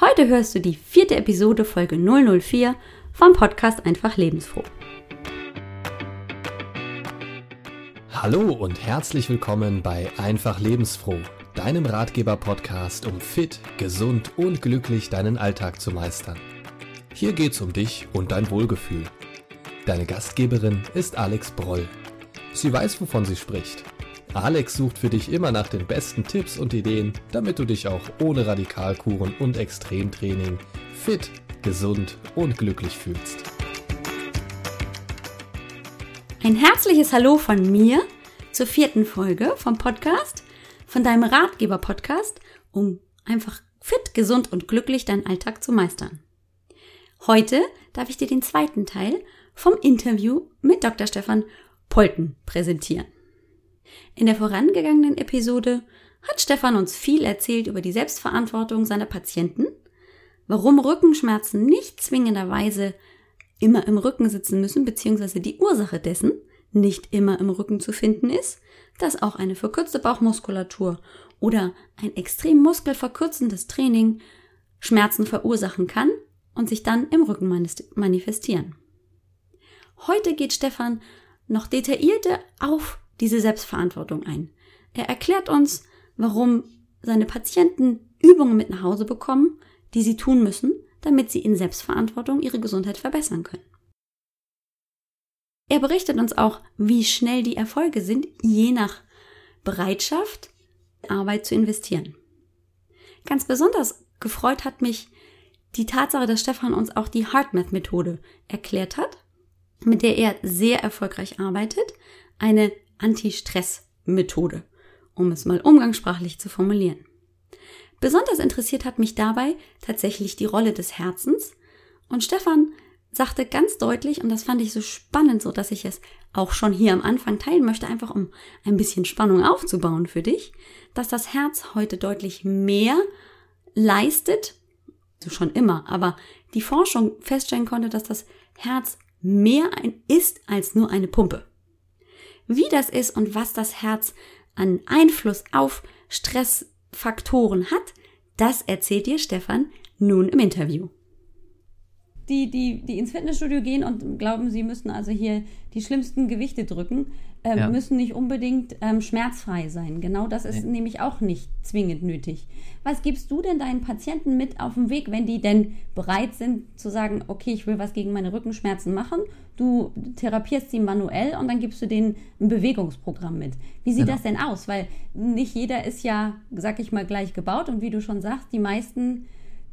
Heute hörst du die vierte Episode Folge 004 vom Podcast Einfach Lebensfroh. Hallo und herzlich willkommen bei Einfach Lebensfroh, deinem Ratgeber-Podcast, um fit, gesund und glücklich deinen Alltag zu meistern. Hier geht's um dich und dein Wohlgefühl. Deine Gastgeberin ist Alex Broll. Sie weiß, wovon sie spricht Alex sucht für dich immer nach den besten Tipps und Ideen, damit du dich auch ohne Radikalkuren und Extremtraining fit, gesund und glücklich fühlst. Ein herzliches Hallo von mir zur vierten Folge vom Podcast, von deinem Ratgeber-Podcast, um einfach fit, gesund und glücklich deinen Alltag zu meistern. Heute darf ich dir den zweiten Teil vom Interview mit Dr. Stefan Polten präsentieren. In der vorangegangenen Episode hat Stefan uns viel erzählt über die Selbstverantwortung seiner Patienten, warum Rückenschmerzen nicht zwingenderweise immer im Rücken sitzen müssen, beziehungsweise die Ursache dessen nicht immer im Rücken zu finden ist, dass auch eine verkürzte Bauchmuskulatur oder ein extrem muskelverkürzendes Training Schmerzen verursachen kann und sich dann im Rücken manifestieren. Heute geht Stefan noch detaillierter auf diese Selbstverantwortung ein. Er erklärt uns, warum seine Patienten Übungen mit nach Hause bekommen, die sie tun müssen, damit sie in Selbstverantwortung ihre Gesundheit verbessern können. Er berichtet uns auch, wie schnell die Erfolge sind, je nach Bereitschaft, Arbeit zu investieren. Ganz besonders gefreut hat mich die Tatsache, dass Stefan uns auch die HeartMath-Methode erklärt hat, mit der er sehr erfolgreich arbeitet. Eine Anti-Stress-Methode, um es mal umgangssprachlich zu formulieren. Besonders interessiert hat mich dabei tatsächlich die Rolle des Herzens und Stefan sagte ganz deutlich, und das fand ich so spannend, so dass ich es auch schon hier am Anfang teilen möchte, einfach um ein bisschen Spannung aufzubauen für dich, dass das Herz heute deutlich mehr leistet, so schon immer, aber die Forschung feststellen konnte, dass das Herz mehr ein ist als nur eine Pumpe. Wie das ist und was das Herz an Einfluss auf Stressfaktoren hat, das erzählt dir Stefan nun im Interview. Die, die, die ins Fitnessstudio gehen und glauben, sie müssen also hier die schlimmsten Gewichte drücken, ähm, ja. müssen nicht unbedingt ähm, schmerzfrei sein. Genau das ist nee. nämlich auch nicht zwingend nötig. Was gibst du denn deinen Patienten mit auf den Weg, wenn die denn bereit sind zu sagen, okay, ich will was gegen meine Rückenschmerzen machen? Du therapierst sie manuell und dann gibst du denen ein Bewegungsprogramm mit. Wie sieht genau. das denn aus? Weil nicht jeder ist ja, sag ich mal, gleich gebaut und wie du schon sagst, die meisten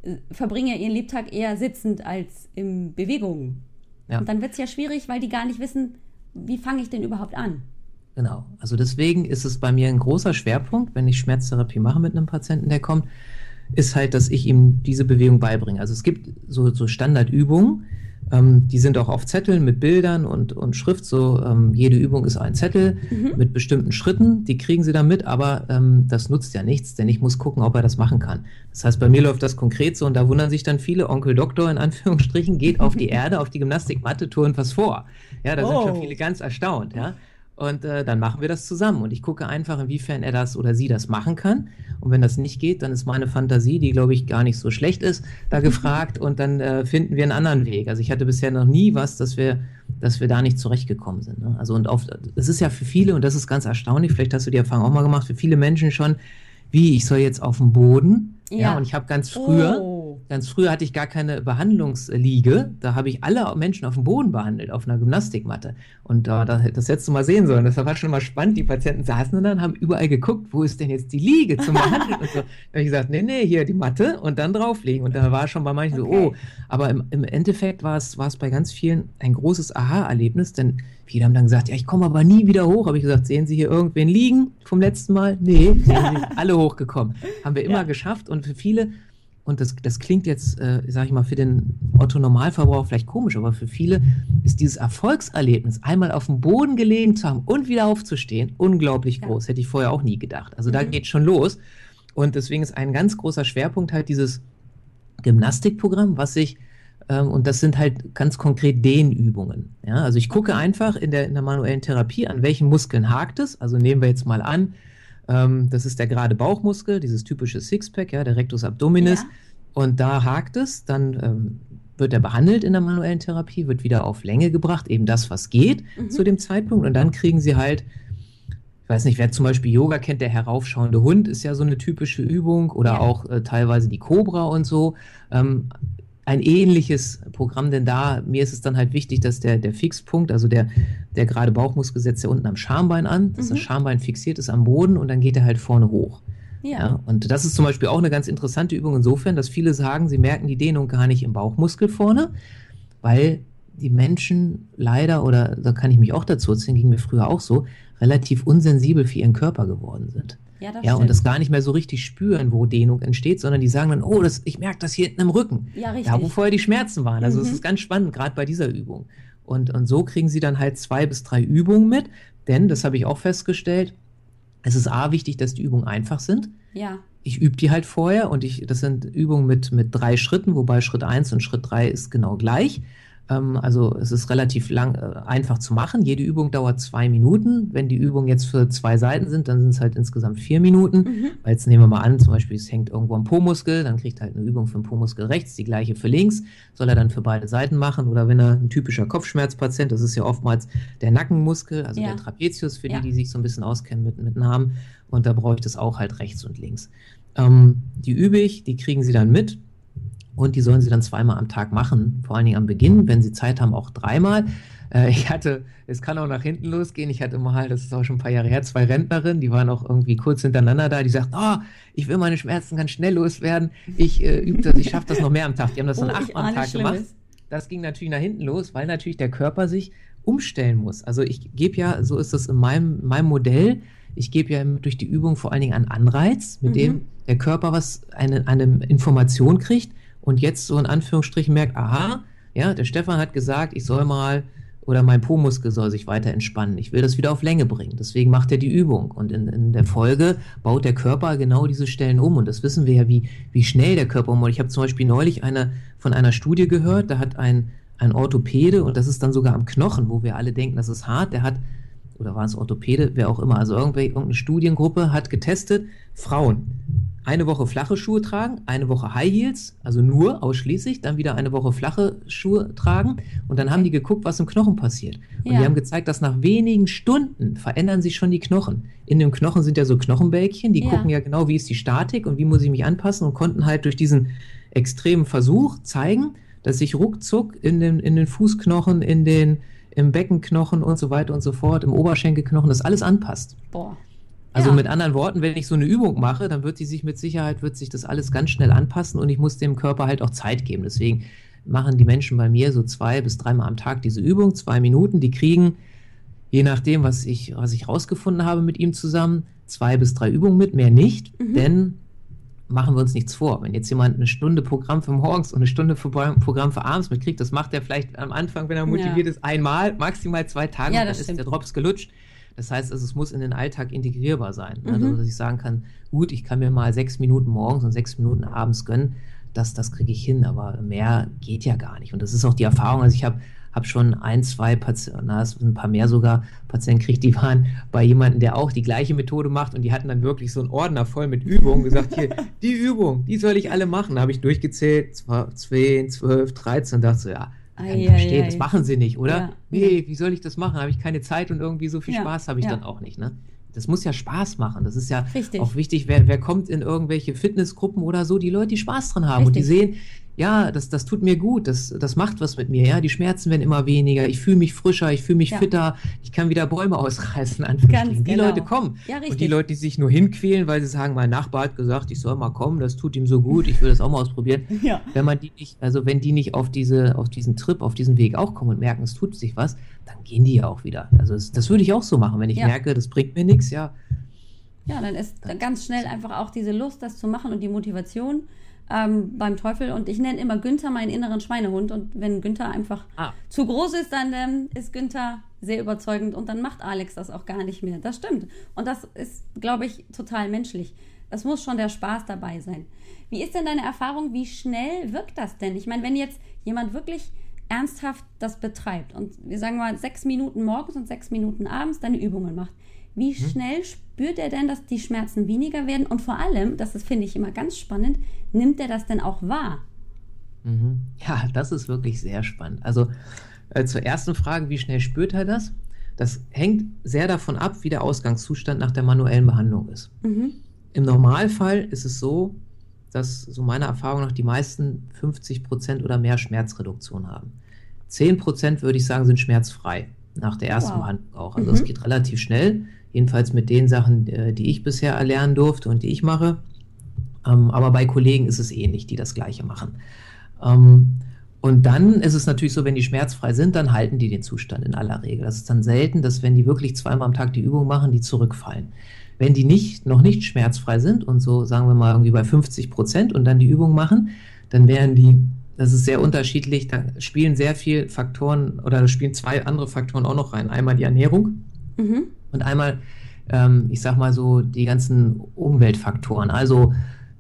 äh, verbringen ja ihren Lebtag eher sitzend als in Bewegung. Ja. Und dann wird es ja schwierig, weil die gar nicht wissen, wie fange ich denn überhaupt an? Genau. Also deswegen ist es bei mir ein großer Schwerpunkt, wenn ich Schmerztherapie mache mit einem Patienten, der kommt, ist halt, dass ich ihm diese Bewegung beibringe. Also es gibt so, so Standardübungen, ähm, die sind auch auf Zetteln mit Bildern und, und Schrift. So ähm, jede Übung ist ein Zettel mhm. mit bestimmten Schritten. Die kriegen sie dann mit, aber ähm, das nutzt ja nichts, denn ich muss gucken, ob er das machen kann. Das heißt, bei mir läuft das konkret so und da wundern sich dann viele, Onkel Doktor in Anführungsstrichen geht auf die Erde, auf die Gymnastikmatte, turnt was vor. Ja, da oh. sind schon oh. viele ganz erstaunt. Ja. Und äh, dann machen wir das zusammen. Und ich gucke einfach, inwiefern er das oder sie das machen kann. Und wenn das nicht geht, dann ist meine Fantasie, die glaube ich gar nicht so schlecht ist, da gefragt. Und dann äh, finden wir einen anderen Weg. Also ich hatte bisher noch nie was, dass wir, dass wir da nicht zurechtgekommen sind. Ne? Also und auf, es ist ja für viele, und das ist ganz erstaunlich, vielleicht hast du die Erfahrung auch mal gemacht, für viele Menschen schon, wie ich soll jetzt auf dem Boden. Ja, ja und ich habe ganz früher. Oh Ganz früher hatte ich gar keine Behandlungsliege. Da habe ich alle Menschen auf dem Boden behandelt, auf einer Gymnastikmatte. Und äh, das hättest du mal sehen sollen. Das war schon mal spannend. Die Patienten saßen dann, haben überall geguckt, wo ist denn jetzt die Liege zum Behandeln? und so. Da habe ich gesagt, nee, nee, hier die Matte und dann drauflegen. Und da war schon bei manchen okay. so, oh. Aber im, im Endeffekt war es, war es bei ganz vielen ein großes Aha-Erlebnis, denn viele haben dann gesagt, ja, ich komme aber nie wieder hoch. Habe ich gesagt, sehen Sie hier irgendwen liegen vom letzten Mal? Nee, sind alle hochgekommen. Haben wir immer ja. geschafft. Und für viele und das, das klingt jetzt, äh, sage ich mal, für den Otto-Normalverbraucher vielleicht komisch, aber für viele ist dieses Erfolgserlebnis, einmal auf dem Boden gelegen zu haben und wieder aufzustehen, unglaublich ja. groß. Hätte ich vorher auch nie gedacht. Also mhm. da geht schon los. Und deswegen ist ein ganz großer Schwerpunkt halt dieses Gymnastikprogramm, was sich, ähm, und das sind halt ganz konkret Dehnübungen. Ja? Also ich gucke einfach in der, in der manuellen Therapie, an welchen Muskeln hakt es. Also nehmen wir jetzt mal an, ähm, das ist der gerade Bauchmuskel, dieses typische Sixpack, ja, der Rectus abdominis. Ja. Und da hakt es, dann ähm, wird er behandelt in der manuellen Therapie, wird wieder auf Länge gebracht, eben das, was geht mhm. zu dem Zeitpunkt. Und dann kriegen sie halt, ich weiß nicht, wer zum Beispiel Yoga kennt, der heraufschauende Hund ist ja so eine typische Übung oder ja. auch äh, teilweise die Cobra und so. Ähm, ein ähnliches Programm, denn da, mir ist es dann halt wichtig, dass der, der Fixpunkt, also der, der gerade Bauchmuskel setzt ja unten am Schambein an, dass mhm. das Schambein fixiert ist am Boden und dann geht er halt vorne hoch. Ja. ja. Und das ist zum Beispiel auch eine ganz interessante Übung insofern, dass viele sagen, sie merken die Dehnung gar nicht im Bauchmuskel vorne, weil die Menschen leider, oder da kann ich mich auch dazu erzählen, ging mir früher auch so, relativ unsensibel für ihren Körper geworden sind. Ja, das ja und das gar nicht mehr so richtig spüren, wo Dehnung entsteht, sondern die sagen dann, oh, das, ich merke das hier hinten im Rücken. Ja, richtig. Da, wo vorher die Schmerzen waren. Also es mhm. ist ganz spannend, gerade bei dieser Übung. Und, und so kriegen sie dann halt zwei bis drei Übungen mit, denn, das habe ich auch festgestellt, es ist A wichtig, dass die Übungen einfach sind. Ja. Ich übe die halt vorher und ich, das sind Übungen mit, mit drei Schritten, wobei Schritt eins und Schritt drei ist genau gleich. Ähm, also es ist relativ lang, äh, einfach zu machen. Jede Übung dauert zwei Minuten. Wenn die Übungen jetzt für zwei Seiten sind, dann sind es halt insgesamt vier Minuten. Mhm. Weil jetzt nehmen wir mal an, zum Beispiel es hängt irgendwo am Po-Muskel, dann kriegt er halt eine Übung für den Po-Muskel rechts, die gleiche für links, soll er dann für beide Seiten machen. Oder wenn er ein typischer Kopfschmerzpatient, das ist ja oftmals der Nackenmuskel, also ja. der Trapezius, für ja. die, die sich so ein bisschen auskennen mit, mit Namen. Und da brauche ich das auch halt rechts und links. Ähm, die übe ich, die kriegen sie dann mit und die sollen sie dann zweimal am Tag machen, vor allen Dingen am Beginn, wenn sie Zeit haben, auch dreimal. Äh, ich hatte, es kann auch nach hinten losgehen, ich hatte mal, das ist auch schon ein paar Jahre her, zwei Rentnerinnen, die waren auch irgendwie kurz hintereinander da, die sagten, oh, ich will meine Schmerzen ganz schnell loswerden, ich äh, übe das, ich schaffe das noch mehr am Tag. Die haben das dann oh, achtmal am Tag gemacht. Das ging natürlich nach hinten los, weil natürlich der Körper sich umstellen muss. Also ich gebe ja, so ist das in meinem, meinem Modell, ich gebe ja durch die Übung vor allen Dingen einen Anreiz, mit mhm. dem der Körper was eine, eine Information kriegt und jetzt so in Anführungsstrichen merkt, aha, ja, der Stefan hat gesagt, ich soll mal oder mein Po-Muskel soll sich weiter entspannen. Ich will das wieder auf Länge bringen. Deswegen macht er die Übung. Und in, in der Folge baut der Körper genau diese Stellen um. Und das wissen wir ja, wie, wie schnell der Körper umbaut. Ich habe zum Beispiel neulich eine, von einer Studie gehört, da hat ein, ein Orthopäde, und das ist dann sogar am Knochen, wo wir alle denken, das ist hart, der hat oder war es Orthopäde, wer auch immer, also irgendeine Studiengruppe hat getestet, Frauen eine Woche flache Schuhe tragen, eine Woche High Heels, also nur ausschließlich, dann wieder eine Woche flache Schuhe tragen und dann haben die geguckt, was im Knochen passiert. Und ja. die haben gezeigt, dass nach wenigen Stunden verändern sich schon die Knochen. In dem Knochen sind ja so Knochenbälkchen, die ja. gucken ja genau, wie ist die Statik und wie muss ich mich anpassen und konnten halt durch diesen extremen Versuch zeigen, dass sich ruckzuck in den, in den Fußknochen, in den im Beckenknochen und so weiter und so fort, im Oberschenkelknochen, das alles anpasst. Boah. Also ja. mit anderen Worten, wenn ich so eine Übung mache, dann wird die sich mit Sicherheit, wird sich das alles ganz schnell anpassen und ich muss dem Körper halt auch Zeit geben. Deswegen machen die Menschen bei mir so zwei bis dreimal am Tag diese Übung, zwei Minuten, die kriegen, je nachdem, was ich, was ich rausgefunden habe mit ihm zusammen, zwei bis drei Übungen mit, mehr nicht, mhm. denn machen wir uns nichts vor. Wenn jetzt jemand eine Stunde Programm für morgens und eine Stunde für Programm für abends mitkriegt, das macht er vielleicht am Anfang, wenn er motiviert ja. ist, einmal, maximal zwei Tage, ja, dann stimmt. ist der Drops gelutscht. Das heißt, also, es muss in den Alltag integrierbar sein. Mhm. Also, dass ich sagen kann, gut, ich kann mir mal sechs Minuten morgens und sechs Minuten abends gönnen, das, das kriege ich hin, aber mehr geht ja gar nicht. Und das ist auch die Erfahrung. Also ich habe habe schon ein, zwei Patienten, na, ein paar mehr sogar, Patienten kriegt, die waren bei jemandem, der auch die gleiche Methode macht und die hatten dann wirklich so einen Ordner voll mit Übungen, gesagt, hier, die Übung, die soll ich alle machen. Da habe ich durchgezählt, 10, 12, 13 dachte so, ja, kann ich verstehen, das machen sie nicht, oder? Ja. Nee, wie soll ich das machen? Habe ich keine Zeit und irgendwie so viel ja. Spaß habe ich dann auch nicht, ne? Das muss ja Spaß machen. Das ist ja Richtig. auch wichtig, wer, wer kommt in irgendwelche Fitnessgruppen oder so, die Leute, die Spaß dran haben Richtig. und die sehen, ja, das, das tut mir gut, das, das macht was mit mir, ja, die Schmerzen werden immer weniger, ich fühle mich frischer, ich fühle mich ja. fitter, ich kann wieder Bäume ausreißen, Ganz die genau. Leute kommen. Ja, und die Leute, die sich nur hinquälen, weil sie sagen, mein Nachbar hat gesagt, ich soll mal kommen, das tut ihm so gut, ich will das auch mal ausprobieren. Ja. Wenn man die nicht, also wenn die nicht auf diese, auf diesen Trip, auf diesen Weg auch kommen und merken, es tut sich was, dann gehen die ja auch wieder. Also das, das würde ich auch so machen, wenn ich merke, das bringt mir nichts, ja. Ja, dann ist ganz schnell einfach auch diese Lust, das zu machen und die Motivation ähm, beim Teufel. Und ich nenne immer Günther meinen inneren Schweinehund. Und wenn Günther einfach ah. zu groß ist, dann ähm, ist Günther sehr überzeugend und dann macht Alex das auch gar nicht mehr. Das stimmt. Und das ist, glaube ich, total menschlich. Es muss schon der Spaß dabei sein. Wie ist denn deine Erfahrung? Wie schnell wirkt das denn? Ich meine, wenn jetzt jemand wirklich ernsthaft das betreibt und wir sagen mal sechs Minuten morgens und sechs Minuten abends deine Übungen macht, Wie mhm. schnell spürt er denn, dass die Schmerzen weniger werden? Und vor allem, das finde ich immer ganz spannend, nimmt er das denn auch wahr? Mhm. Ja, das ist wirklich sehr spannend. Also äh, zur ersten Frage, wie schnell spürt er das? Das hängt sehr davon ab, wie der Ausgangszustand nach der manuellen Behandlung ist. Mhm. Im Normalfall ist es so, dass so meiner Erfahrung nach die meisten 50% oder mehr Schmerzreduktion haben. 10% würde ich sagen, sind schmerzfrei nach der ersten wow. Behandlung auch. Also es mhm. geht relativ schnell, jedenfalls mit den Sachen, äh, die ich bisher erlernen durfte und die ich mache. Ähm, aber bei Kollegen ist es ähnlich, die das gleiche machen. Ähm, und dann ist es natürlich so, wenn die schmerzfrei sind, dann halten die den Zustand in aller Regel. Das ist dann selten, dass wenn die wirklich zweimal am Tag die Übung machen, die zurückfallen. Wenn die nicht, noch nicht schmerzfrei sind und so sagen wir mal irgendwie bei 50 Prozent und dann die Übung machen, dann wären die, das ist sehr unterschiedlich, da spielen sehr viele Faktoren oder da spielen zwei andere Faktoren auch noch rein. Einmal die Ernährung mhm. Und einmal, ähm, ich sag mal so, die ganzen Umweltfaktoren. Also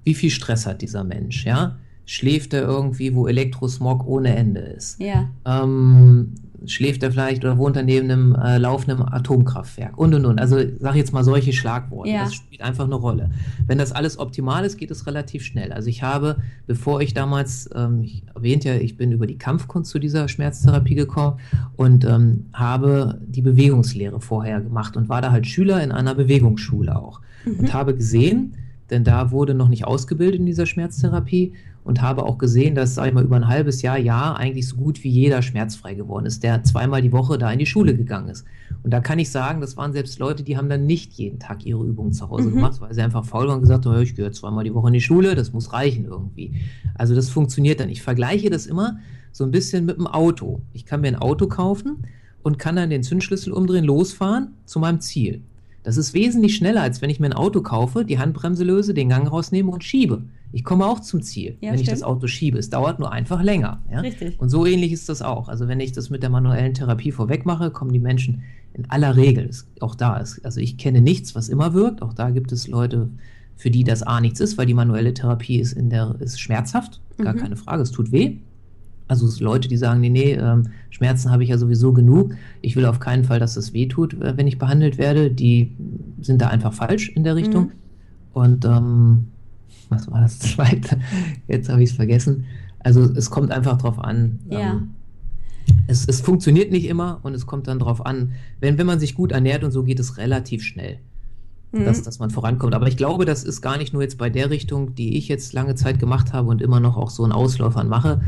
wie viel Stress hat dieser Mensch, ja? schläft er irgendwie, wo Elektrosmog ohne Ende ist? Ja. Ähm, schläft er vielleicht oder wohnt er neben einem äh, laufenden Atomkraftwerk und und und. Also sag jetzt mal solche Schlagworte. Ja. Das spielt einfach eine Rolle. Wenn das alles optimal ist, geht es relativ schnell. Also ich habe, bevor ich damals, ähm, ich erwähnte ja, ich bin über die Kampfkunst zu dieser Schmerztherapie gekommen und ähm, habe die Bewegungslehre vorher gemacht und war da halt Schüler in einer Bewegungsschule auch mhm. und habe gesehen, denn da wurde noch nicht ausgebildet in dieser Schmerztherapie und habe auch gesehen, dass, sag ich mal, über ein halbes Jahr, Jahr eigentlich so gut wie jeder schmerzfrei geworden ist, der zweimal die Woche da in die Schule gegangen ist. Und da kann ich sagen, das waren selbst Leute, die haben dann nicht jeden Tag ihre Übungen zu Hause mhm. gemacht, weil sie einfach faul waren und gesagt haben, ich gehe zweimal die Woche in die Schule, das muss reichen irgendwie. Also das funktioniert dann. Ich vergleiche das immer so ein bisschen mit dem Auto. Ich kann mir ein Auto kaufen und kann dann den Zündschlüssel umdrehen, losfahren zu meinem Ziel. Das ist wesentlich schneller, als wenn ich mir ein Auto kaufe, die Handbremse löse, den Gang rausnehme und schiebe. Ich komme auch zum Ziel, ja, wenn stimmt. ich das Auto schiebe. Es dauert nur einfach länger. Ja? Richtig. Und so ähnlich ist das auch. Also wenn ich das mit der manuellen Therapie vorweg mache, kommen die Menschen in aller Regel, auch da ist, also ich kenne nichts, was immer wirkt. Auch da gibt es Leute, für die das A nichts ist, weil die manuelle Therapie ist in der ist schmerzhaft, gar mhm. keine Frage, es tut weh. Also Leute, die sagen, nee, nee, ähm, Schmerzen habe ich ja sowieso genug. Ich will auf keinen Fall, dass es weh tut, äh, wenn ich behandelt werde. Die sind da einfach falsch in der Richtung. Mhm. Und ähm, was war das zweite? Jetzt habe ich es vergessen. Also es kommt einfach drauf an. Ja. Ähm, es, es funktioniert nicht immer und es kommt dann drauf an, wenn, wenn man sich gut ernährt und so geht es relativ schnell, mhm. dass, dass man vorankommt. Aber ich glaube, das ist gar nicht nur jetzt bei der Richtung, die ich jetzt lange Zeit gemacht habe und immer noch auch so einen Ausläufern mache,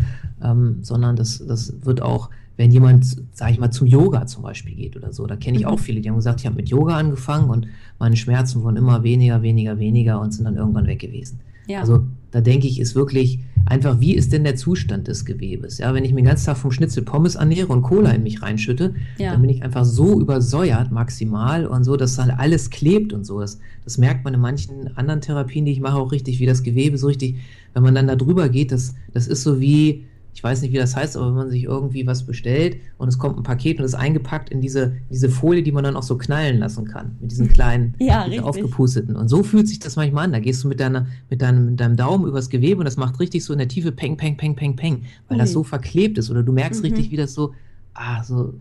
ähm, sondern das, das wird auch, wenn jemand, sage ich mal, zum Yoga zum Beispiel geht oder so, da kenne ich mhm. auch viele, die haben gesagt, ich habe mit Yoga angefangen und meine Schmerzen wurden immer weniger, weniger, weniger und sind dann irgendwann weg gewesen. Ja. Also da denke ich, ist wirklich einfach, wie ist denn der Zustand des Gewebes? Ja, wenn ich mir den ganzen Tag vom Schnitzel Pommes ernähre und Cola in mich reinschütte, ja. dann bin ich einfach so übersäuert maximal und so, dass dann alles klebt und so. Das, das merkt man in manchen anderen Therapien, die ich mache, auch richtig, wie das Gewebe so richtig, wenn man dann da drüber geht, das, das ist so wie, ich weiß nicht, wie das heißt, aber wenn man sich irgendwie was bestellt und es kommt ein Paket und ist eingepackt in diese, diese Folie, die man dann auch so knallen lassen kann, mit diesen kleinen, ja, aufgepusteten. Und so fühlt sich das manchmal an. Da gehst du mit, deiner, mit, deinem, mit deinem Daumen übers Gewebe und das macht richtig so in der Tiefe Peng, Peng, Peng, Peng, Peng, weil mhm. das so verklebt ist. Oder du merkst mhm. richtig, wie das so, ah, so,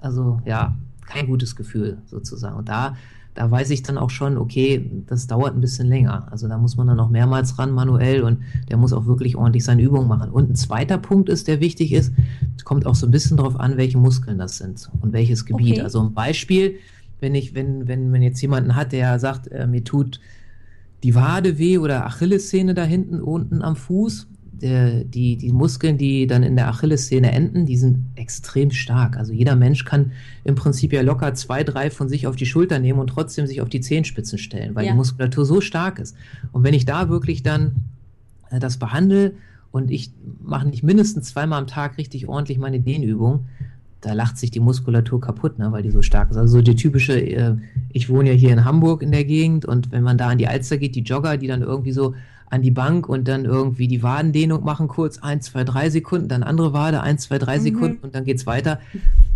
also ja, kein gutes Gefühl sozusagen. Und da da weiß ich dann auch schon, okay, das dauert ein bisschen länger. Also da muss man dann auch mehrmals ran manuell und der muss auch wirklich ordentlich seine Übungen machen. Und ein zweiter Punkt ist, der wichtig ist, kommt auch so ein bisschen darauf an, welche Muskeln das sind und welches Gebiet. Okay. Also ein Beispiel, wenn ich, wenn, wenn man jetzt jemanden hat, der sagt, äh, mir tut die Wade weh oder Achillessehne da hinten unten am Fuß, der, die, die Muskeln, die dann in der Achillessehne enden, die sind extrem stark. Also jeder Mensch kann im Prinzip ja locker zwei, drei von sich auf die Schulter nehmen und trotzdem sich auf die Zehenspitzen stellen, weil ja. die Muskulatur so stark ist. Und wenn ich da wirklich dann äh, das behandle und ich mache nicht mindestens zweimal am Tag richtig ordentlich meine Dehnübung, da lacht sich die Muskulatur kaputt, ne, weil die so stark ist. Also so die typische, äh, ich wohne ja hier in Hamburg in der Gegend und wenn man da an die Alster geht, die Jogger, die dann irgendwie so an die Bank und dann irgendwie die Wadendehnung machen, kurz eins, zwei, drei Sekunden, dann andere Wade, eins, zwei, drei mhm. Sekunden und dann geht's weiter.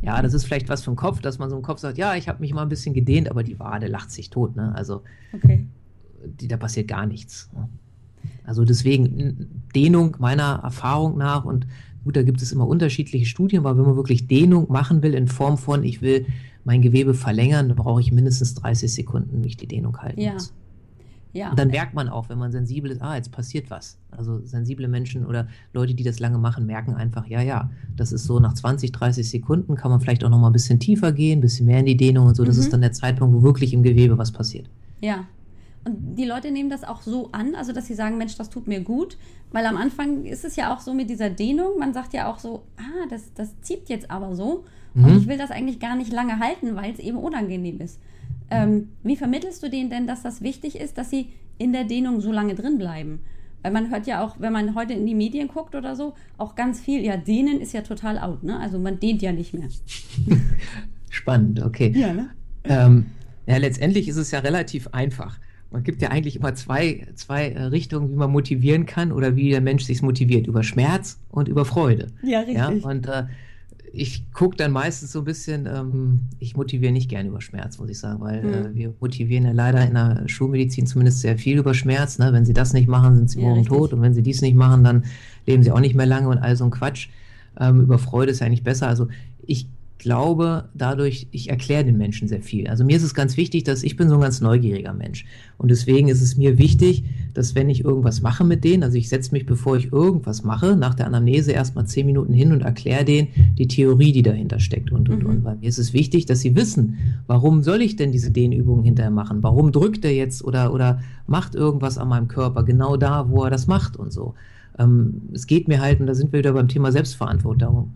Ja, das ist vielleicht was vom Kopf, dass man so im Kopf sagt, ja, ich habe mich mal ein bisschen gedehnt, aber die Wade lacht sich tot. Ne? Also okay. die, da passiert gar nichts. Ne? Also deswegen Dehnung meiner Erfahrung nach und gut, da gibt es immer unterschiedliche Studien, aber wenn man wirklich Dehnung machen will in Form von, ich will mein Gewebe verlängern, da brauche ich mindestens 30 Sekunden, wie ich die Dehnung halten Ja. muss. Ja. Und dann merkt man auch, wenn man sensibel ist, ah, jetzt passiert was. Also sensible Menschen oder Leute, die das lange machen, merken einfach, ja, ja, das ist so nach 20, 30 Sekunden kann man vielleicht auch noch mal ein bisschen tiefer gehen, ein bisschen mehr in die Dehnung und so. Das Mhm. ist dann der Zeitpunkt, wo wirklich im Gewebe was passiert. Ja. Und die Leute nehmen das auch so an, also dass sie sagen, Mensch, das tut mir gut. Weil am Anfang ist es ja auch so mit dieser Dehnung, man sagt ja auch so, ah, das, das zieht jetzt aber so. Und Mhm. ich will das eigentlich gar nicht lange halten, weil es eben unangenehm ist. Ähm, wie vermittelst du denen denn, dass das wichtig ist, dass sie in der Dehnung so lange drin bleiben? Weil man hört ja auch, wenn man heute in die Medien guckt oder so, auch ganz viel, ja, dehnen ist ja total out, ne? Also man dehnt ja nicht mehr. Spannend, okay. Ja, ne? Ähm, ja, letztendlich ist es ja relativ einfach. Man gibt ja eigentlich immer zwei, zwei äh, Richtungen, wie man motivieren kann oder wie der Mensch sich motiviert. Über Schmerz und über Freude. Ja, richtig. Ja, und äh, ich gucke dann meistens so ein bisschen, ähm, ich motiviere nicht gerne über Schmerz, muss ich sagen, weil Mhm. äh, wir motivieren ja leider in der Schulmedizin zumindest sehr viel über Schmerz. Ne? Wenn sie das nicht machen, sind sie Ja, morgen richtig. tot und wenn sie dies nicht machen, dann leben sie auch nicht mehr lange und all so ein Quatsch. Ähm, über Freude ist ja eigentlich besser. Also ich glaube dadurch, ich erkläre den Menschen sehr viel. Also mir ist es ganz wichtig, dass ich bin so ein ganz neugieriger Mensch. Und deswegen ist es mir wichtig, dass wenn ich irgendwas mache mit denen, also ich setze mich, bevor ich irgendwas mache, nach der Anamnese erstmal zehn Minuten hin und erkläre denen die Theorie, die dahinter steckt. Und, und, Mhm. und. Weil mir ist es wichtig, dass sie wissen, warum soll ich denn diese Dehnübungen hinterher machen? Warum drückt er jetzt oder, oder macht irgendwas an meinem Körper genau da, wo er das macht und so. Ähm, es geht mir halt, und da sind wir wieder beim Thema Selbstverantwortung,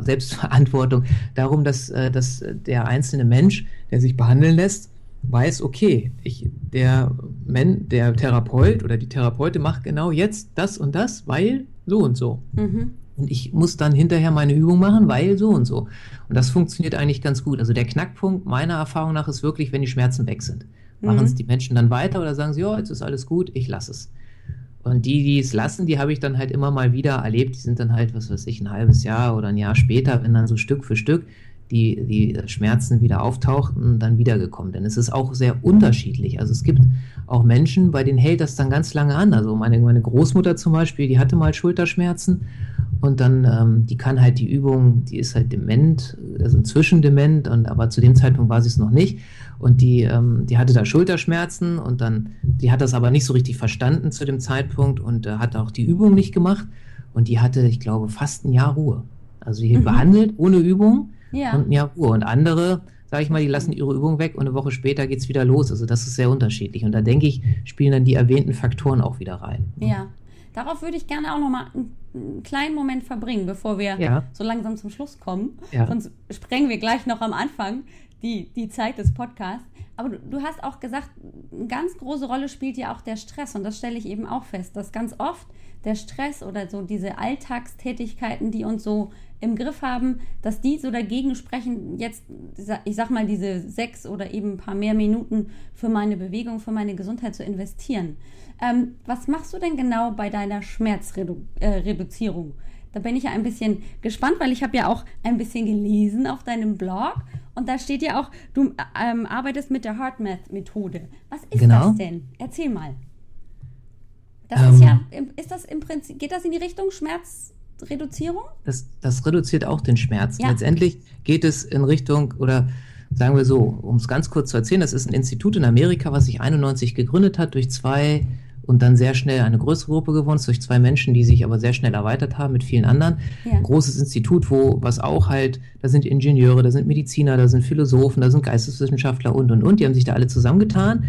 Selbstverantwortung darum, dass, äh, dass der einzelne Mensch, der sich behandeln lässt, weiß, okay, ich, der, Men, der Therapeut oder die Therapeutin macht genau jetzt das und das, weil so und so. Mhm. Und ich muss dann hinterher meine Übung machen, weil so und so. Und das funktioniert eigentlich ganz gut. Also der Knackpunkt meiner Erfahrung nach ist wirklich, wenn die Schmerzen weg sind. Machen Mhm. es die Menschen dann weiter oder sagen sie, ja, jetzt ist alles gut, ich lasse es. Und die, die es lassen, die habe ich dann halt immer mal wieder erlebt. Die sind dann halt, was weiß ich, ein halbes Jahr oder ein Jahr später, wenn dann so Stück für Stück die, die Schmerzen wieder auftauchten, dann wiedergekommen. Denn es ist auch sehr unterschiedlich. Also es gibt auch Menschen, bei denen hält das dann ganz lange an. Also meine, meine Großmutter zum Beispiel, die hatte mal Schulterschmerzen und dann, ähm, die kann halt die Übung, die ist halt dement, also inzwischen dement, und, aber zu dem Zeitpunkt war sie es noch nicht. Und die, ähm, die hatte da Schulterschmerzen und dann, die hat das aber nicht so richtig verstanden zu dem Zeitpunkt und äh, hat auch die Übung nicht gemacht. Und die hatte, ich glaube, fast ein Jahr Ruhe. Also die Mhm. behandelt ohne Übung Ja. und ein Jahr Ruhe. Und andere, sage ich mal, die lassen ihre Übung weg und eine Woche später geht's wieder los. Also das ist sehr unterschiedlich. Und da denke ich, spielen dann die erwähnten Faktoren auch wieder rein. Ja, darauf würde ich gerne auch noch mal einen, einen kleinen Moment verbringen, bevor wir Ja. so langsam zum Schluss kommen. Ja. Sonst sprengen wir gleich noch am Anfang die, die Zeit des Podcasts. Aber du, du hast auch gesagt, eine ganz große Rolle spielt ja auch der Stress. Und das stelle ich eben auch fest, dass ganz oft der Stress oder so diese Alltagstätigkeiten, die uns so im Griff haben, dass die so dagegen sprechen, jetzt, ich sag mal, diese sechs oder eben ein paar mehr Minuten für meine Bewegung, für meine Gesundheit zu investieren. Ähm, was machst du denn genau bei deiner Schmerzreduzierung? Da bin ich ja ein bisschen gespannt, weil ich habe ja auch ein bisschen gelesen auf deinem Blog und da steht ja auch, du ähm, arbeitest mit der HeartMath-Methode. Was ist Genau. das denn? Erzähl mal. Das Ähm. ist ja, ist das im Prinzip, geht das in die Richtung Schmerzreduzierung? Das, das reduziert auch den Schmerz. Ja. Letztendlich geht es in Richtung, oder sagen wir so, um es ganz kurz zu erzählen, das ist ein Institut in Amerika, was sich 91 gegründet hat durch zwei und dann sehr schnell eine größere Gruppe gewonnen durch zwei Menschen, die sich aber sehr schnell erweitert haben mit vielen anderen. Ja. Ein großes Institut, wo was auch halt, da sind Ingenieure, da sind Mediziner, da sind Philosophen, da sind Geisteswissenschaftler und und und, die haben sich da alle zusammengetan.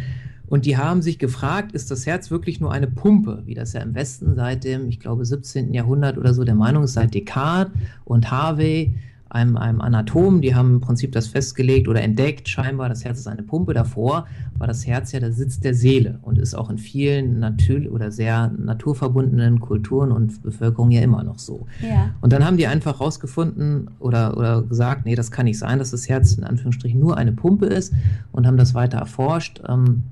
Und die haben sich gefragt, ist das Herz wirklich nur eine Pumpe, wie das ja im Westen seit dem, ich glaube, 17. Jahrhundert oder so der Meinung ist, seit Descartes und Harvey, einem, einem Anatom, die haben im Prinzip das festgelegt oder entdeckt, scheinbar, das Herz ist eine Pumpe. Davor war das Herz ja der Sitz der Seele und ist auch in vielen natürlich oder sehr naturverbundenen Kulturen und Bevölkerungen ja immer noch so. Ja. Und dann haben die einfach rausgefunden oder, oder gesagt, nee, das kann nicht sein, dass das Herz in Anführungsstrichen nur eine Pumpe ist und haben das weiter erforscht ähm,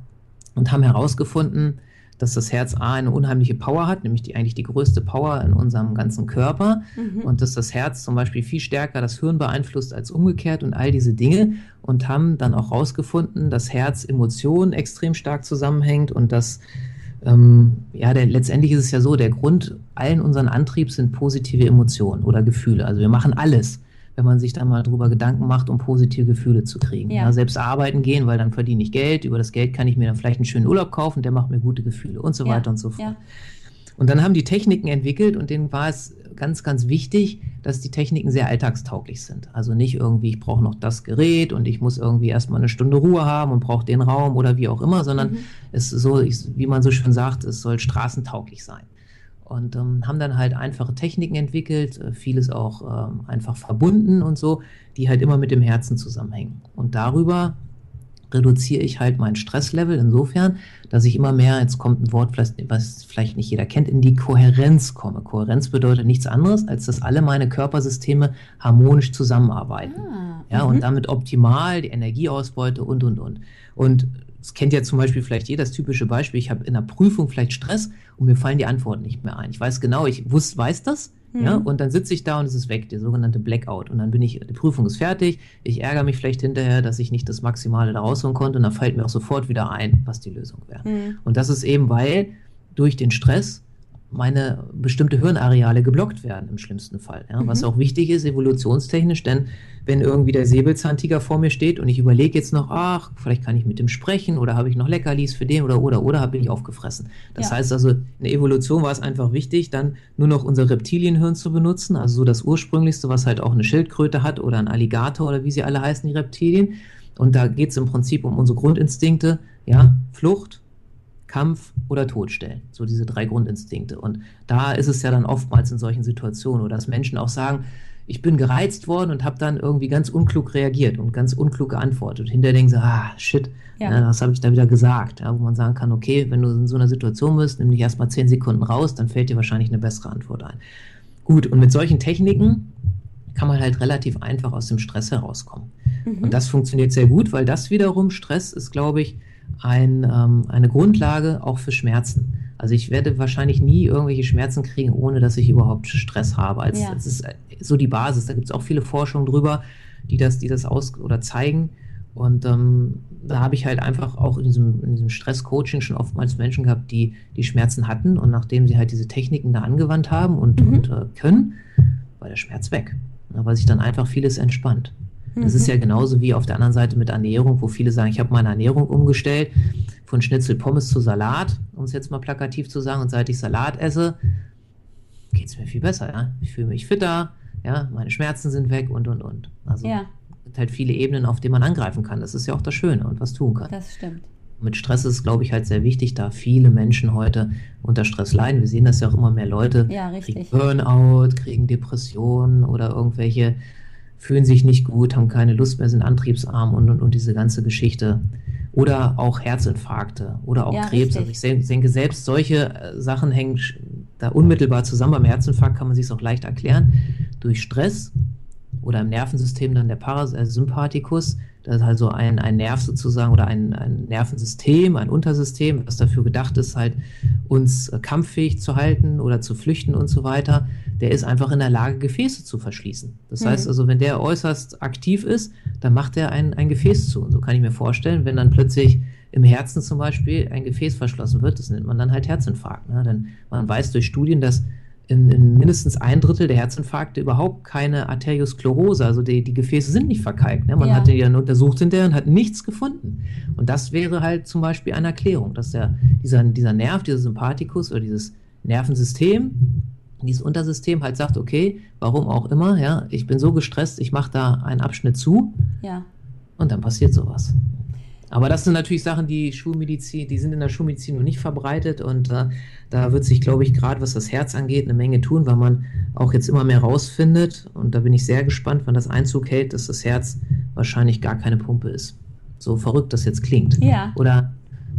und haben herausgefunden, dass das Herz A eine unheimliche Power hat, nämlich die eigentlich die größte Power in unserem ganzen Körper Mhm. und dass das Herz zum Beispiel viel stärker das Hirn beeinflusst als umgekehrt und all diese Dinge und haben dann auch herausgefunden, dass Herz Emotionen extrem stark zusammenhängt und dass ähm, ja, der, letztendlich ist es ja so, der Grund allen unseren Antriebs sind positive Emotionen oder Gefühle. Also wir machen alles, wenn man sich da mal drüber Gedanken macht, um positive Gefühle zu kriegen. Ja. ja. selbst arbeiten gehen, weil dann verdiene ich Geld. Über das Geld kann ich mir dann vielleicht einen schönen Urlaub kaufen, der macht mir gute Gefühle und so ja. weiter und so fort. Und dann haben die Techniken entwickelt und denen war es ganz, ganz wichtig, dass die Techniken sehr alltagstauglich sind. Also nicht irgendwie, ich brauche noch das Gerät und ich muss irgendwie erstmal eine Stunde Ruhe haben und brauche den Raum oder wie auch immer, sondern mhm. es so, ich, wie man so schön sagt, es soll straßentauglich sein. Und ähm, haben dann halt einfache Techniken entwickelt, äh, vieles auch ähm, einfach verbunden und so, die halt immer mit dem Herzen zusammenhängen. Und darüber reduziere ich halt mein Stresslevel insofern, dass ich immer mehr, jetzt kommt ein Wort, was vielleicht nicht jeder kennt, in die Kohärenz komme. Kohärenz bedeutet nichts anderes, als dass alle meine Körpersysteme harmonisch zusammenarbeiten. Ah, ja, und mhm. damit optimal die Energieausbeute und, und, und. Und das kennt ja zum Beispiel vielleicht jeder das typische Beispiel. Ich habe in der Prüfung vielleicht Stress und mir fallen die Antworten nicht mehr ein. Ich weiß genau, ich wusste, weiß das, Mhm. Ja, und dann sitze ich da und es ist weg, der sogenannte Blackout. Und dann bin ich, die Prüfung ist fertig. Ich ärgere mich vielleicht hinterher, dass ich nicht das Maximale da rausholen konnte. Und dann fällt mir auch sofort wieder ein, was die Lösung wäre. Mhm. Und das ist eben, weil durch den Stress meine bestimmte Hirnareale geblockt werden im schlimmsten Fall. Ja? Mhm. Was auch wichtig ist, evolutionstechnisch, denn wenn irgendwie der Säbelzahntiger vor mir steht und ich überlege jetzt noch, ach, vielleicht kann ich mit dem sprechen oder habe ich noch Leckerlis für den oder oder oder bin ich aufgefressen. Das ja. heißt also, in der Evolution war es einfach wichtig, dann nur noch unser Reptilienhirn zu benutzen, also so das ursprünglichste, was halt auch eine Schildkröte hat oder ein Alligator oder wie sie alle heißen, die Reptilien. Und da geht es im Prinzip um unsere Grundinstinkte, ja, Flucht, Kampf oder Todstellen. So diese drei Grundinstinkte. Und da ist es ja dann oftmals in solchen Situationen, oder dass Menschen auch sagen, ich bin gereizt worden und habe dann irgendwie ganz unklug reagiert und ganz unklug geantwortet. Und hinterher denken sie, ah, shit, ja. Ja, was habe ich da wieder gesagt? Ja, wo man sagen kann, okay, wenn du in so einer Situation bist, nimm dich erstmal zehn Sekunden raus, dann fällt dir wahrscheinlich eine bessere Antwort ein. Gut, und mit solchen Techniken kann man halt relativ einfach aus dem Stress herauskommen. Mhm. Und das funktioniert sehr gut, weil das wiederum, Stress ist, glaube ich, ein, ähm, eine Grundlage auch für Schmerzen. Also ich werde wahrscheinlich nie irgendwelche Schmerzen kriegen, ohne dass ich überhaupt Stress habe. Als, ja. Das ist äh, so die Basis. Da gibt es auch viele Forschungen drüber, die das, die das aus oder zeigen. Und ähm, da habe ich halt einfach auch in diesem, in diesem Stress-Coaching schon oftmals Menschen gehabt, die die Schmerzen hatten und nachdem sie halt diese Techniken da angewandt haben und, mhm. und äh, können, war der Schmerz weg. weil sich dann einfach vieles entspannt. Das ist ja mhm. genauso wie auf der anderen Seite mit Ernährung, wo viele sagen, ich habe meine Ernährung umgestellt von Schnitzel Pommes zu Salat, um es jetzt mal plakativ zu sagen. Und seit ich Salat esse, geht es mir viel besser. Ja? Ich fühle mich fitter, ja? meine Schmerzen sind weg und, und, und. Also ja. es halt viele Ebenen, auf denen man angreifen kann. Das ist ja auch das Schöne und was tun kann. Das stimmt. Mit Stress ist es, glaube ich, halt sehr wichtig, da viele Menschen heute unter Stress leiden. Wir sehen das ja auch immer mehr Leute ja, kriegen Burnout, kriegen Depressionen oder irgendwelche fühlen sich nicht gut, haben keine Lust mehr, sind antriebsarm und, und, und diese ganze Geschichte. Oder auch Herzinfarkte oder auch ja, Krebs. Also ich denke, selbst solche äh, Sachen hängen da unmittelbar zusammen. Beim Herzinfarkt kann man sich es auch leicht erklären. Durch Stress oder im Nervensystem dann der Parasympathikus das ist also ein, ein Nerv sozusagen oder ein, ein Nervensystem, ein Untersystem, was dafür gedacht ist, halt uns äh, kampffähig zu halten oder zu flüchten und so weiter. Der ist einfach in der Lage, Gefäße zu verschließen. Das mhm. heißt also, wenn der äußerst aktiv ist, dann macht er ein, ein Gefäß zu. Und so kann ich mir vorstellen, wenn dann plötzlich im Herzen zum Beispiel ein Gefäß verschlossen wird, das nennt man dann halt Herzinfarkt. Ne? Denn man weiß durch Studien, dass in, in, mindestens ein Drittel der Herzinfarkte überhaupt keine Arteriosklerose, also die, die Gefäße sind nicht verkalkt. Ne? Man ja. hat die dann untersucht hinterher und hat nichts gefunden. Und das wäre halt zum Beispiel eine Erklärung, dass der, dieser, dieser Nerv, dieser Sympathikus oder dieses Nervensystem, dieses Untersystem halt sagt, okay, warum auch immer, ja, ich bin so gestresst, ich mache da einen Abschnitt zu. Ja. Und dann passiert sowas. Aber das sind natürlich Sachen, die Schulmedizin, die sind in der Schulmedizin noch nicht verbreitet und äh, da wird sich, glaube ich, gerade was das Herz angeht, eine Menge tun, weil man auch jetzt immer mehr rausfindet und da bin ich sehr gespannt, wann das Einzug hält, dass das Herz wahrscheinlich gar keine Pumpe ist. So verrückt das jetzt klingt. Ja. Oder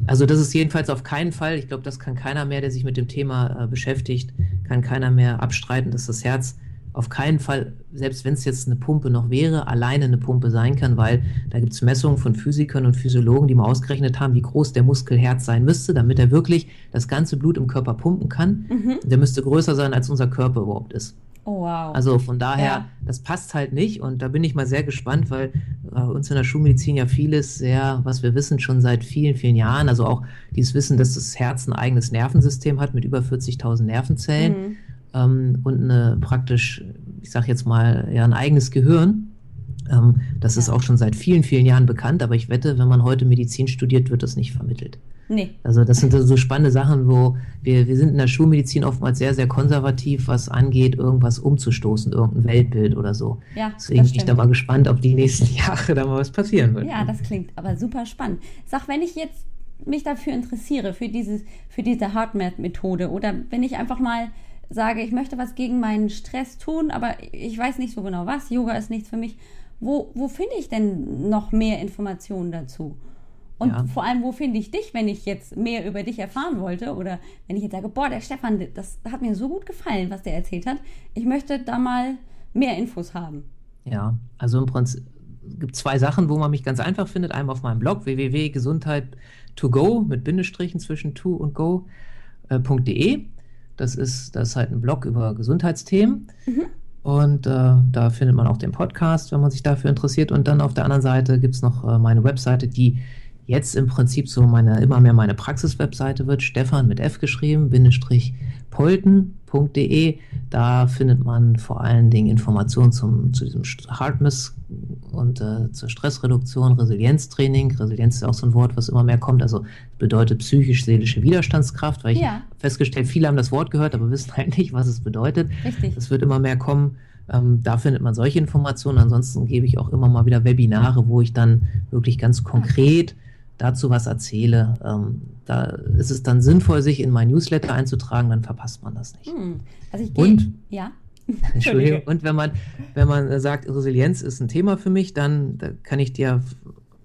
also das ist jedenfalls auf keinen Fall, ich glaube, das kann keiner mehr, der sich mit dem Thema äh, beschäftigt, kann keiner mehr abstreiten, dass das Herz auf keinen Fall, selbst wenn es jetzt eine Pumpe noch wäre, alleine eine Pumpe sein kann, weil da gibt es Messungen von Physikern und Physiologen, die mal ausgerechnet haben, wie groß der Muskelherz sein müsste, damit er wirklich das ganze Blut im Körper pumpen kann. Mhm. Der müsste größer sein, als unser Körper überhaupt ist. Oh, wow. Also von daher, ja. das passt halt nicht und da bin ich mal sehr gespannt, weil äh, uns in der Schulmedizin ja vieles sehr, was wir wissen schon seit vielen, vielen Jahren, also auch dieses Wissen, dass das Herz ein eigenes Nervensystem hat mit über 40.000 Nervenzellen. Mhm ähm, und eine praktisch ich sage jetzt mal, ja, ein eigenes Gehirn. Ähm, das ja. ist auch schon seit vielen, vielen Jahren bekannt, aber ich wette, wenn man heute Medizin studiert, wird das nicht vermittelt. Nee. Also das sind so spannende Sachen, wo wir, wir sind in der Schulmedizin oftmals sehr, sehr konservativ, was angeht, irgendwas umzustoßen, irgendein Weltbild oder so. Ja, Deswegen bin ich da mal gespannt, ob die nächsten Jahre da mal was passieren wird. Ja, das klingt aber super spannend. Sag, wenn ich jetzt mich dafür interessiere, für, dieses, für diese HeartMath-Methode oder wenn ich einfach mal sage, ich möchte was gegen meinen Stress tun, aber ich weiß nicht so genau was, Yoga ist nichts für mich, wo, wo finde ich denn noch mehr Informationen dazu? Und ja. vor allem, wo finde ich dich, wenn ich jetzt mehr über dich erfahren wollte? Oder wenn ich jetzt sage, boah, der Stefan, das hat mir so gut gefallen, was der erzählt hat. Ich möchte da mal mehr Infos haben. Ja, also im Prinzip gibt zwei Sachen, wo man mich ganz einfach findet. Einmal auf meinem Blog www.gesundheit to go mit Bindestrichen zwischen to und go.de. Äh, das ist, das ist halt ein Blog über Gesundheitsthemen. Mhm. Und äh, da findet man auch den Podcast, wenn man sich dafür interessiert. Und dann auf der anderen Seite gibt es noch äh, meine Webseite, die jetzt im Prinzip so meine, immer mehr meine Praxis-Webseite wird, Stefan mit F geschrieben, Bindestrich polten.de. Da findet man vor allen Dingen Informationen zum, zu diesem Hardmiss und äh, zur Stressreduktion, Resilienztraining. Resilienz ist auch so ein Wort, was immer mehr kommt. Also bedeutet psychisch-seelische Widerstandskraft, weil ich ja. festgestellt, viele haben das Wort gehört, aber wissen halt nicht, was es bedeutet. Richtig. Es wird immer mehr kommen. Ähm, da findet man solche Informationen. Ansonsten gebe ich auch immer mal wieder Webinare, wo ich dann wirklich ganz konkret dazu was erzähle. Ähm, da ist es dann sinnvoll, sich in mein Newsletter einzutragen, dann verpasst man das nicht. Hm. Also ich und, ja. Entschuldigung, und wenn man, wenn man sagt, Resilienz ist ein Thema für mich, dann da kann ich dir,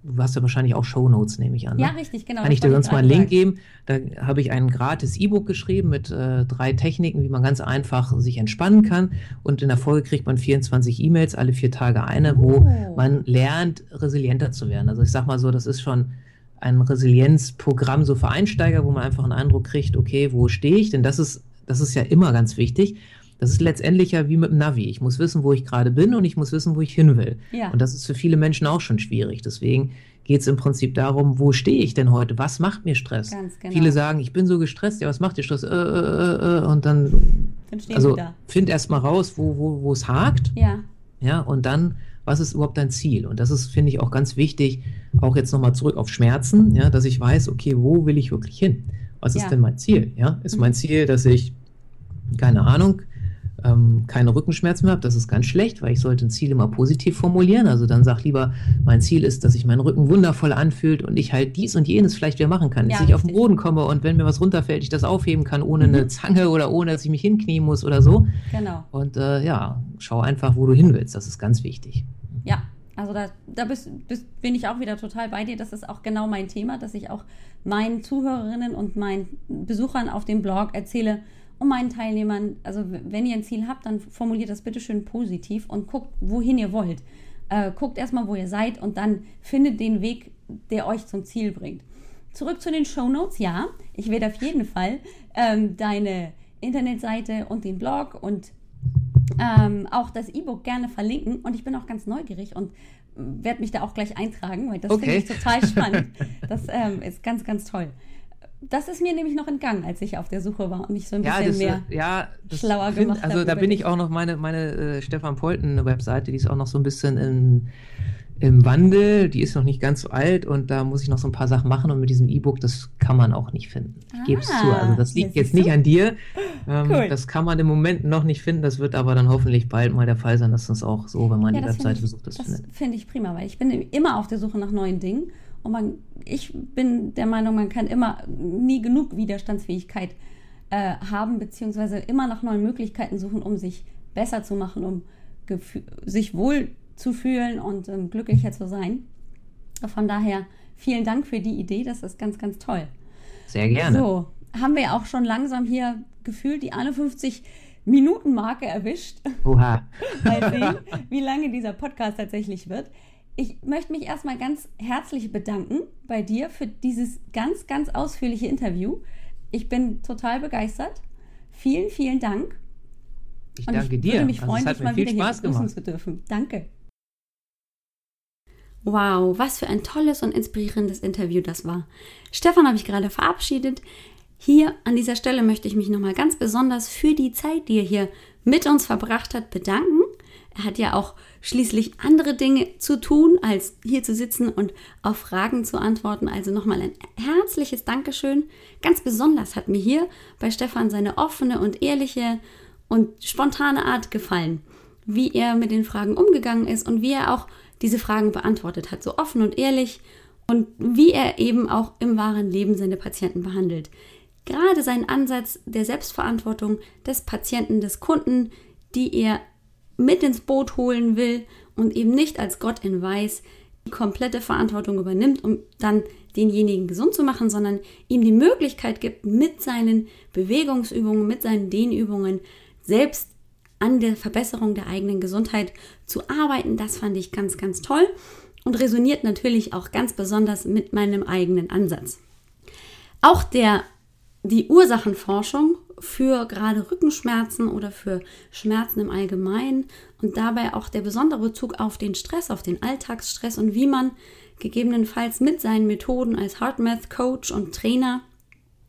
du hast ja wahrscheinlich auch Shownotes, nehme ich an. Ne? Ja, richtig, genau. Kann ich dir sonst mal einen Link geben? Da habe ich ein gratis E-Book geschrieben mit äh, drei Techniken, wie man ganz einfach sich entspannen kann. Und in der Folge kriegt man 24 E-Mails, alle vier Tage eine, wo oh. man lernt, resilienter zu werden. Also ich sag mal so, das ist schon ein Resilienzprogramm so für Einsteiger, wo man einfach einen Eindruck kriegt, okay, wo stehe ich? Denn das ist, das ist ja immer ganz wichtig. Das ist letztendlich ja wie mit dem Navi. Ich muss wissen, wo ich gerade bin und ich muss wissen, wo ich hin will. Ja. Und das ist für viele Menschen auch schon schwierig. Deswegen geht es im Prinzip darum, wo stehe ich denn heute? Was macht mir Stress? Genau. Viele sagen, ich bin so gestresst, ja, was macht dir Stress? Äh, äh, äh, äh und dann, dann also find erst mal raus, wo, wo, wo es hakt. Ja. Ja, und dann was ist überhaupt dein Ziel? Und das ist, finde ich, auch ganz wichtig, auch jetzt nochmal zurück auf Schmerzen, ja, dass ich weiß, okay, wo will ich wirklich hin? Was ja. ist denn mein Ziel? Ja, ist mein Ziel, dass ich, keine Ahnung, ähm, keine Rückenschmerzen mehr habe, das ist ganz schlecht, weil ich sollte ein Ziel immer positiv formulieren. Also dann sag lieber, mein Ziel ist, dass sich mein Rücken wundervoll anfühlt und ich halt dies und jenes vielleicht wieder machen kann. Ja, dass ich auf den Boden komme und wenn mir was runterfällt, ich das aufheben kann, ohne mhm. eine Zange oder ohne, dass ich mich hinknien muss oder so. Genau. Und äh, ja, schau einfach, wo du hin willst. Das ist ganz wichtig. Ja, also da, da bist, bist, bin ich auch wieder total bei dir. Das ist auch genau mein Thema, dass ich auch meinen Zuhörerinnen und meinen Besuchern auf dem Blog erzähle und meinen Teilnehmern, also wenn ihr ein Ziel habt, dann formuliert das bitte schön positiv und guckt, wohin ihr wollt. Äh, guckt erstmal, wo ihr seid und dann findet den Weg, der euch zum Ziel bringt. Zurück zu den Show Notes. Ja, ich werde auf jeden Fall ähm, deine Internetseite und den Blog und ähm, auch das E-Book gerne verlinken und ich bin auch ganz neugierig und werde mich da auch gleich eintragen, weil das okay. finde ich total spannend. Das ähm, ist ganz, ganz toll. Das ist mir nämlich noch entgangen, als ich auf der Suche war und mich so ein ja, bisschen das, mehr ja, schlauer find, gemacht habe. Also da bin ich auch noch meine, meine äh, Stefan Polten Webseite, die ist auch noch so ein bisschen in im Wandel, die ist noch nicht ganz so alt und da muss ich noch so ein paar Sachen machen und mit diesem E-Book, das kann man auch nicht finden. Ich ah, gebe es zu. Also das liegt jetzt nicht an dir. Ähm, cool. Das kann man im Moment noch nicht finden. Das wird aber dann hoffentlich bald mal der Fall sein, dass das auch so, wenn man ja, die Webseite besucht, das, das findet. Das finde ich prima, weil ich bin immer auf der Suche nach neuen Dingen und man, ich bin der Meinung, man kann immer nie genug Widerstandsfähigkeit äh, haben, beziehungsweise immer nach neuen Möglichkeiten suchen, um sich besser zu machen, um sich wohl zu fühlen und ähm, glücklicher zu sein. Von daher vielen Dank für die Idee, das ist ganz, ganz toll. Sehr gerne. So, haben wir auch schon langsam hier gefühlt die 51 Minuten Marke erwischt. Oha. Mal sehen, wie lange dieser Podcast tatsächlich wird. Ich möchte mich erstmal ganz herzlich bedanken bei dir für dieses ganz, ganz ausführliche Interview. Ich bin total begeistert. Vielen, vielen Dank. Ich danke dir. Ich würde mich also freuen, dich mal wieder hier begrüßen zu dürfen. Danke. Wow, was für ein tolles und inspirierendes Interview das war. Stefan habe ich gerade verabschiedet. Hier an dieser Stelle möchte ich mich nochmal ganz besonders für die Zeit, die er hier mit uns verbracht hat, bedanken. Er hat ja auch schließlich andere Dinge zu tun, als hier zu sitzen und auf Fragen zu antworten. Also nochmal ein herzliches Dankeschön. Ganz besonders hat mir hier bei Stefan seine offene und ehrliche und spontane Art gefallen, wie er mit den Fragen umgegangen ist und wie er auch diese Fragen beantwortet hat, so offen und ehrlich und wie er eben auch im wahren Leben seine Patienten behandelt. Gerade sein Ansatz der Selbstverantwortung des Patienten, des Kunden, die er mit ins Boot holen will und eben nicht als Gott in Weiß die komplette Verantwortung übernimmt, um dann denjenigen gesund zu machen, sondern ihm die Möglichkeit gibt, mit seinen Bewegungsübungen, mit seinen Dehnübungen selbst an der Verbesserung der eigenen Gesundheit zu arbeiten. Das fand ich ganz, ganz toll und resoniert natürlich auch ganz besonders mit meinem eigenen Ansatz. Auch der, die Ursachenforschung für gerade Rückenschmerzen oder für Schmerzen im Allgemeinen und dabei auch der besondere Bezug auf den Stress, auf den Alltagsstress und wie man gegebenenfalls mit seinen Methoden als HeartMath Coach und Trainer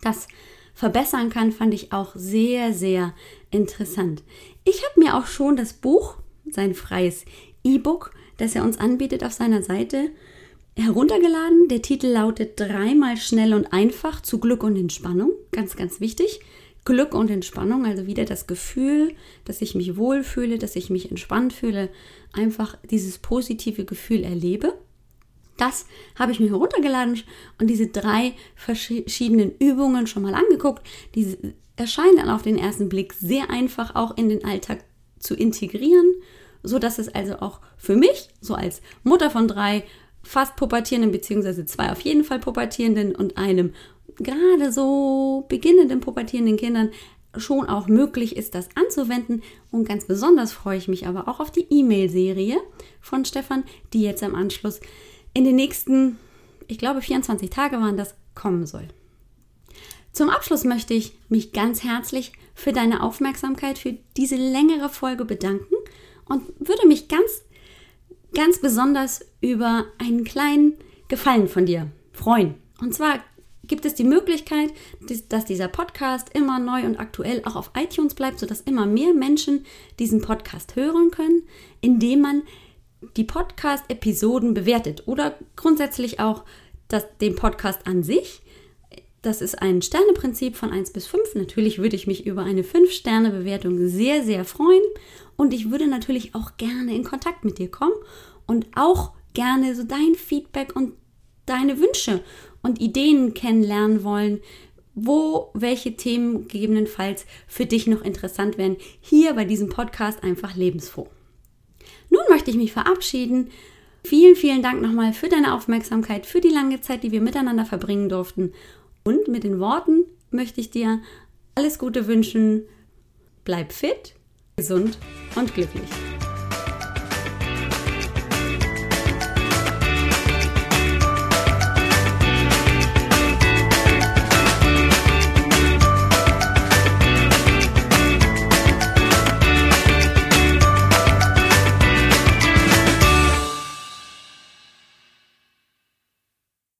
das verbessern kann, fand ich auch sehr, sehr interessant. Ich habe mir auch schon das Buch, sein freies E-Book, das er uns anbietet auf seiner Seite, heruntergeladen. Der Titel lautet Dreimal schnell und einfach zu Glück und Entspannung. Ganz, ganz wichtig. Glück und Entspannung, also wieder das Gefühl, dass ich mich wohlfühle, dass ich mich entspannt fühle, einfach dieses positive Gefühl erlebe. Das habe ich mir heruntergeladen und diese drei verschiedenen Übungen schon mal angeguckt. Die erscheinen dann auf den ersten Blick sehr einfach auch in den Alltag zu integrieren, so dass es also auch für mich, so als Mutter von drei fast pubertierenden, beziehungsweise zwei auf jeden Fall pubertierenden und einem gerade so beginnenden pubertierenden Kindern schon auch möglich ist, das anzuwenden. Und ganz besonders freue ich mich aber auch auf die E-Mail-Serie von Stefan, die jetzt im Anschluss in den nächsten, ich glaube 24 Tage waren das, kommen soll. Zum Abschluss möchte ich mich ganz herzlich für deine Aufmerksamkeit für diese längere Folge bedanken und würde mich ganz, ganz besonders über einen kleinen Gefallen von dir freuen. Und zwar gibt es die Möglichkeit, dass dieser Podcast immer neu und aktuell auch auf iTunes bleibt, sodass immer mehr Menschen diesen Podcast hören können, indem man die Podcast-Episoden bewertet oder grundsätzlich auch das, den Podcast an sich. Das ist ein Sterneprinzip von 1 bis 5. Natürlich würde ich mich über eine 5-Sterne-Bewertung sehr, sehr freuen. Und ich würde natürlich auch gerne in Kontakt mit dir kommen und auch gerne so dein Feedback und deine Wünsche und Ideen kennenlernen wollen, wo welche Themen gegebenenfalls für dich noch interessant wären. Hier bei diesem Podcast einfach lebensfroh. Nun möchte ich mich verabschieden. Vielen, vielen Dank nochmal für deine Aufmerksamkeit, für die lange Zeit, die wir miteinander verbringen durften. Und mit den Worten möchte ich dir alles Gute wünschen. Bleib fit, gesund und glücklich.